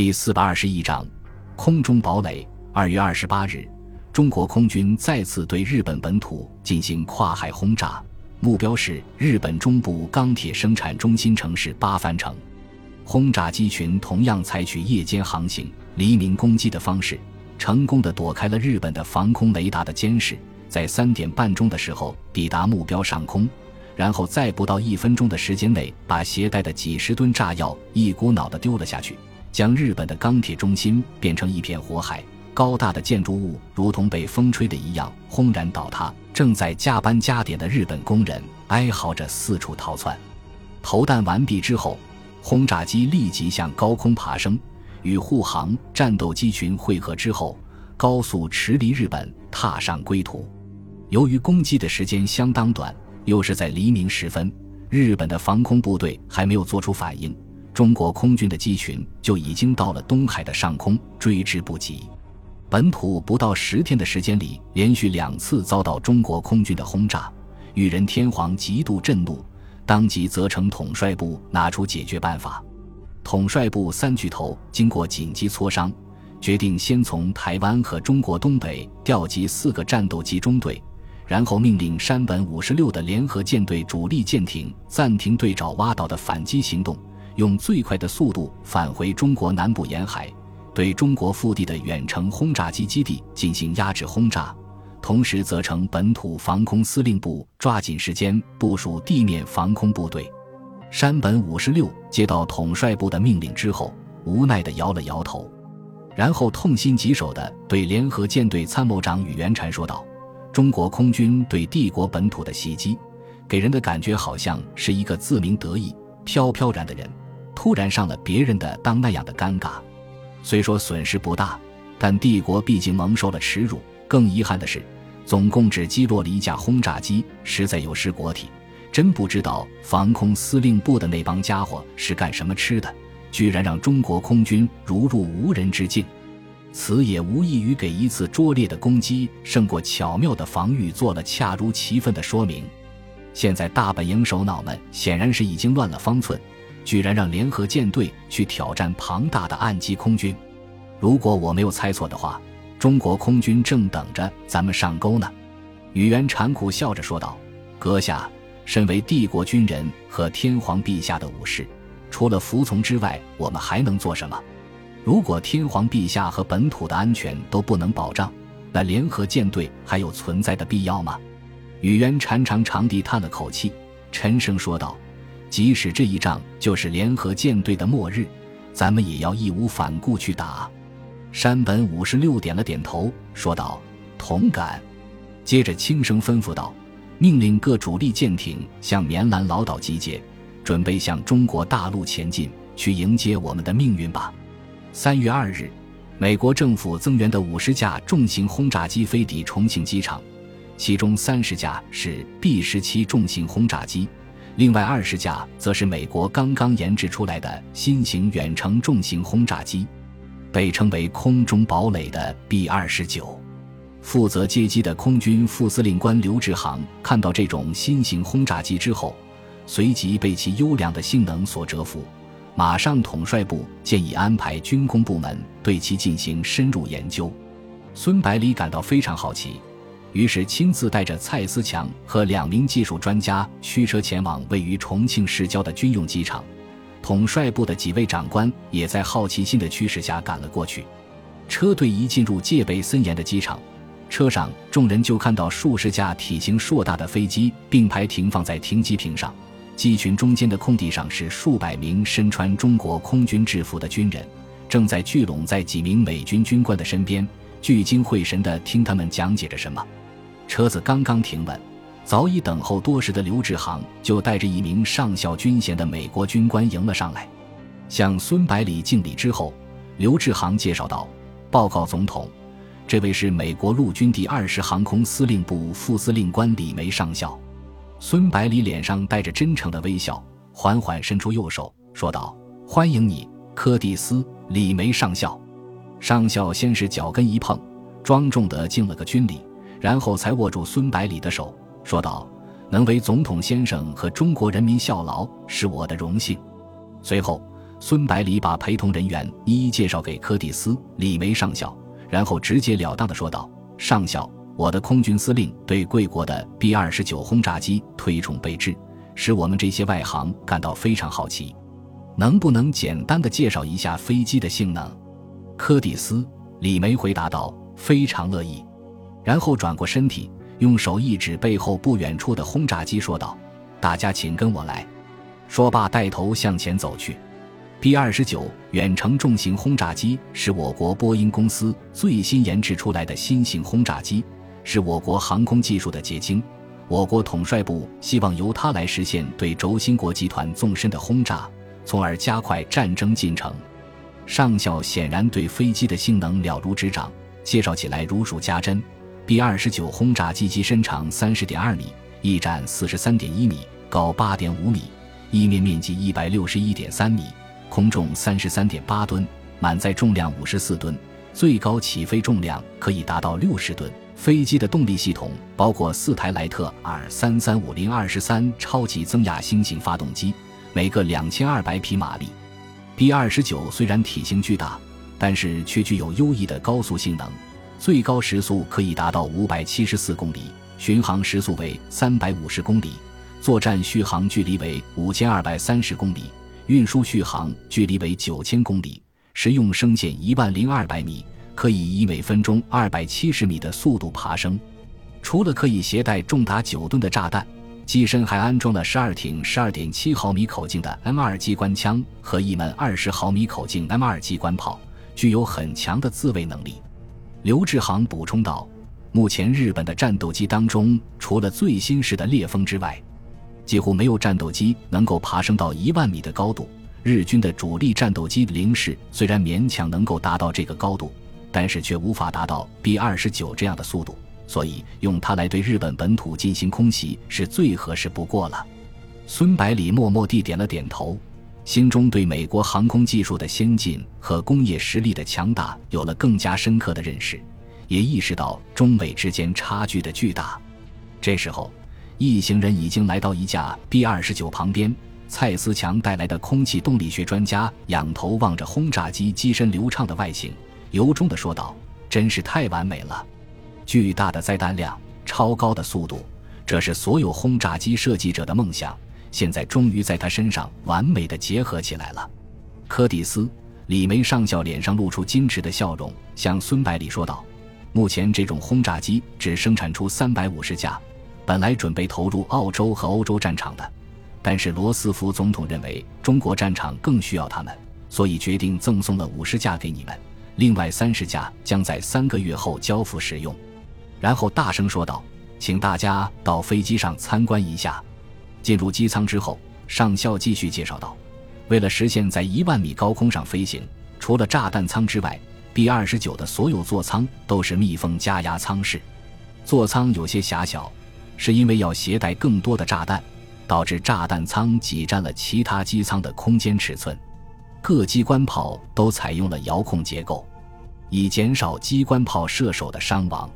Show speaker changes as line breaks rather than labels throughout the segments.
第四百二十一章，空中堡垒。二月二十八日，中国空军再次对日本本土进行跨海轰炸，目标是日本中部钢铁生产中心城市八幡城。轰炸机群同样采取夜间航行、黎明攻击的方式，成功的躲开了日本的防空雷达的监视，在三点半钟的时候抵达目标上空。然后在不到一分钟的时间内，把携带的几十吨炸药一股脑的丢了下去，将日本的钢铁中心变成一片火海。高大的建筑物如同被风吹的一样轰然倒塌。正在加班加点的日本工人哀嚎着四处逃窜。投弹完毕之后，轰炸机立即向高空爬升，与护航战斗机群汇合之后，高速驰离日本，踏上归途。由于攻击的时间相当短。又是在黎明时分，日本的防空部队还没有做出反应，中国空军的机群就已经到了东海的上空，追之不及。本土不到十天的时间里，连续两次遭到中国空军的轰炸，裕仁天皇极度震怒，当即责成统帅部拿出解决办法。统帅部三巨头经过紧急磋商，决定先从台湾和中国东北调集四个战斗机中队。然后命令山本五十六的联合舰队主力舰艇暂停对爪哇岛的反击行动，用最快的速度返回中国南部沿海，对中国腹地的远程轰炸机基地进行压制轰炸。同时，责成本土防空司令部抓紧时间部署地面防空部队。山本五十六接到统帅部的命令之后，无奈地摇了摇头，然后痛心疾首地对联合舰队参谋长宇元禅说道。中国空军对帝国本土的袭击，给人的感觉好像是一个自鸣得意、飘飘然的人，突然上了别人的当那样的尴尬。虽说损失不大，但帝国毕竟蒙受了耻辱。更遗憾的是，总共只击落了一架轰炸机，实在有失国体。真不知道防空司令部的那帮家伙是干什么吃的，居然让中国空军如入无人之境。此也无异于给一次拙劣的攻击胜过巧妙的防御做了恰如其分的说明。现在大本营首脑们显然是已经乱了方寸，居然让联合舰队去挑战庞大的岸基空军。如果我没有猜错的话，中国空军正等着咱们上钩呢。宇垣禅苦笑着说道：“阁下，身为帝国军人和天皇陛下的武士，除了服从之外，我们还能做什么？”如果天皇陛下和本土的安全都不能保障，那联合舰队还有存在的必要吗？宇渊长长长地叹了口气，沉声说道：“即使这一仗就是联合舰队的末日，咱们也要义无反顾去打。”山本五十六点了点头，说道：“同感。”接着轻声吩咐道：“命令各主力舰艇向棉兰老岛集结，准备向中国大陆前进，去迎接我们的命运吧。”三月二日，美国政府增援的五十架重型轰炸机飞抵重庆机场，其中三十架是 B 十七重型轰炸机，另外二十架则是美国刚刚研制出来的新型远程重型轰炸机，被称为“空中堡垒”的 B 二十九。负责接机的空军副司令官刘志航看到这种新型轰炸机之后，随即被其优良的性能所折服。马上，统帅部建议安排军工部门对其进行深入研究。孙百里感到非常好奇，于是亲自带着蔡思强和两名技术专家驱车前往位于重庆市郊的军用机场。统帅部的几位长官也在好奇心的驱使下赶了过去。车队一进入戒备森严的机场，车上众人就看到数十架体型硕大的飞机并排停放在停机坪上。机群中间的空地上是数百名身穿中国空军制服的军人，正在聚拢在几名美军军官的身边，聚精会神地听他们讲解着什么。车子刚刚停稳，早已等候多时的刘志航就带着一名上校军衔的美国军官迎了上来，向孙百里敬礼之后，刘志航介绍道：“报告总统，这位是美国陆军第二十航空司令部副司令官李梅上校。”孙百里脸上带着真诚的微笑，缓缓伸出右手，说道：“欢迎你，柯蒂斯·李梅上校。”上校先是脚跟一碰，庄重地敬了个军礼，然后才握住孙百里的手，说道：“能为总统先生和中国人民效劳，是我的荣幸。”随后，孙百里把陪同人员一一介绍给柯蒂斯·李梅上校，然后直截了当的说道：“上校，我的空军司令对贵国的 B 二十九轰炸机推崇备至，使我们这些外行感到非常好奇。能不能简单的介绍一下飞机的性能？”柯蒂斯·李梅回答道：“非常乐意。”然后转过身体，用手一指背后不远处的轰炸机，说道：“大家请跟我来。”说罢，带头向前走去。B 二十九远程重型轰炸机是我国波音公司最新研制出来的新型轰炸机，是我国航空技术的结晶。我国统帅部希望由它来实现对轴心国集团纵深的轰炸，从而加快战争进程。上校显然对飞机的性能了如指掌，介绍起来如数家珍。B 二十九轰炸机机身长三十点二米，翼展四十三点一米，高八点五米，翼面面积一百六十一点三米。空重三十三点八吨，满载重量五十四吨，最高起飞重量可以达到六十吨。飞机的动力系统包括四台莱特 R 三三五零二十三超级增压新型发动机，每个两千二百匹马力。B 二十九虽然体型巨大，但是却具有优异的高速性能，最高时速可以达到五百七十四公里，巡航时速为三百五十公里，作战续航距离为五千二百三十公里。运输续航距离为九千公里，实用升限一万零二百米，可以以每分钟二百七十米的速度爬升。除了可以携带重达九吨的炸弹，机身还安装了十二挺十二点七毫米口径的 M 二机关枪和一门二十毫米口径 M 二机关炮，具有很强的自卫能力。刘志航补充道：“目前日本的战斗机当中，除了最新式的烈风之外，”几乎没有战斗机能够爬升到一万米的高度。日军的主力战斗机零式虽然勉强能够达到这个高度，但是却无法达到 B 二十九这样的速度，所以用它来对日本本土进行空袭是最合适不过了。孙百里默默地点了点头，心中对美国航空技术的先进和工业实力的强大有了更加深刻的认识，也意识到中美之间差距的巨大。这时候。一行人已经来到一架 B 二十九旁边，蔡思强带来的空气动力学专家仰头望着轰炸机机身流畅的外形，由衷地说道：“真是太完美了！巨大的载弹量，超高的速度，这是所有轰炸机设计者的梦想，现在终于在他身上完美的结合起来了。”柯蒂斯·李梅上校脸上露出矜持的笑容，向孙百里说道：“目前这种轰炸机只生产出三百五十架。”本来准备投入澳洲和欧洲战场的，但是罗斯福总统认为中国战场更需要他们，所以决定赠送了五十架给你们，另外三十架将在三个月后交付使用。然后大声说道：“请大家到飞机上参观一下。”进入机舱之后，上校继续介绍道：“为了实现在一万米高空上飞行，除了炸弹舱之外，B 二十九的所有座舱都是密封加压舱室，座舱有些狭小。”是因为要携带更多的炸弹，导致炸弹舱挤占了其他机舱的空间尺寸。各机关炮都采用了遥控结构，以减少机关炮射手的伤亡。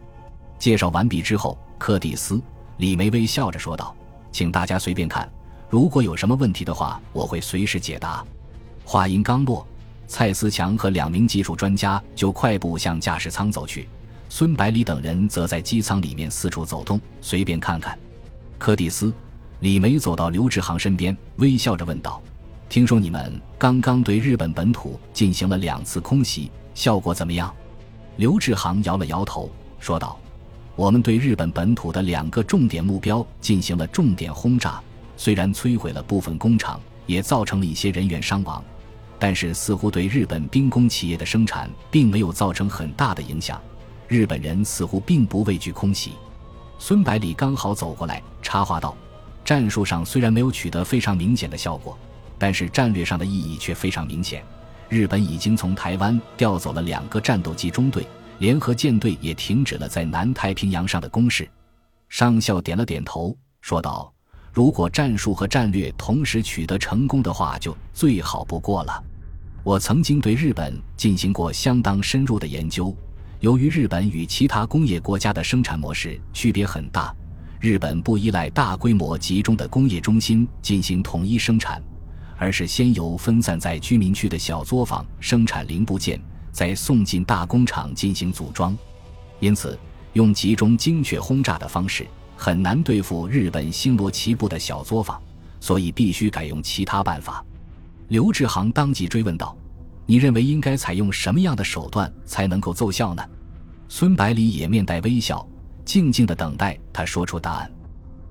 介绍完毕之后，柯蒂斯·李梅微笑着说道：“请大家随便看，如果有什么问题的话，我会随时解答。”话音刚落，蔡思强和两名技术专家就快步向驾驶舱走去。孙百里等人则在机舱里面四处走动，随便看看。柯蒂斯、李梅走到刘志航身边，微笑着问道：“听说你们刚刚对日本本土进行了两次空袭，效果怎么样？”刘志航摇了摇头，说道：“我们对日本本土的两个重点目标进行了重点轰炸，虽然摧毁了部分工厂，也造成了一些人员伤亡，但是似乎对日本兵工企业的生产并没有造成很大的影响。”日本人似乎并不畏惧空袭。孙百里刚好走过来插话道：“战术上虽然没有取得非常明显的效果，但是战略上的意义却非常明显。日本已经从台湾调走了两个战斗机中队，联合舰队也停止了在南太平洋上的攻势。”上校点了点头，说道：“如果战术和战略同时取得成功的话，就最好不过了。我曾经对日本进行过相当深入的研究。”由于日本与其他工业国家的生产模式区别很大，日本不依赖大规模集中的工业中心进行统一生产，而是先由分散在居民区的小作坊生产零部件，再送进大工厂进行组装。因此，用集中精确轰炸的方式很难对付日本星罗棋布的小作坊，所以必须改用其他办法。刘志航当即追问道：“你认为应该采用什么样的手段才能够奏效呢？”孙百里也面带微笑，静静的等待他说出答案。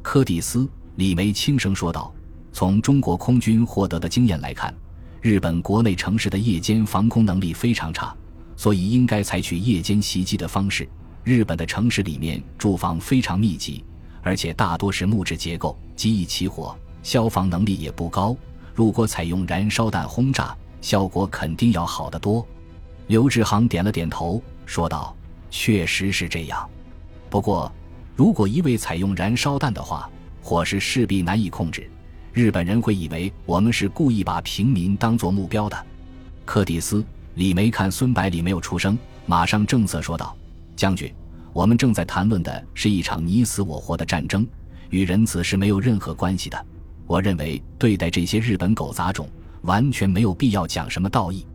柯蒂斯·李梅轻声说道：“从中国空军获得的经验来看，日本国内城市的夜间防空能力非常差，所以应该采取夜间袭击的方式。日本的城市里面住房非常密集，而且大多是木质结构，极易起火，消防能力也不高。如果采用燃烧弹轰炸，效果肯定要好得多。”刘志航点了点头，说道。确实是这样，不过，如果一味采用燃烧弹的话，火势势必难以控制。日本人会以为我们是故意把平民当作目标的。柯蒂斯·李梅看孙百里没有出声，马上正色说道：“将军，我们正在谈论的是一场你死我活的战争，与仁慈是没有任何关系的。我认为对待这些日本狗杂种，完全没有必要讲什么道义。”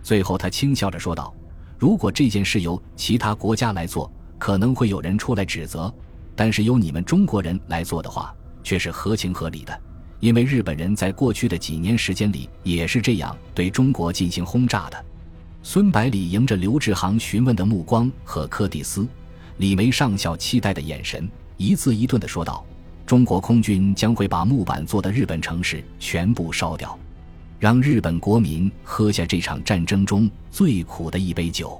最后，他轻笑着说道。如果这件事由其他国家来做，可能会有人出来指责；但是由你们中国人来做的话，却是合情合理的，因为日本人在过去的几年时间里也是这样对中国进行轰炸的。孙百里迎着刘志航询问的目光和柯蒂斯、李梅上校期待的眼神，一字一顿地说道：“中国空军将会把木板做的日本城市全部烧掉。”让日本国民喝下这场战争中最苦的一杯酒。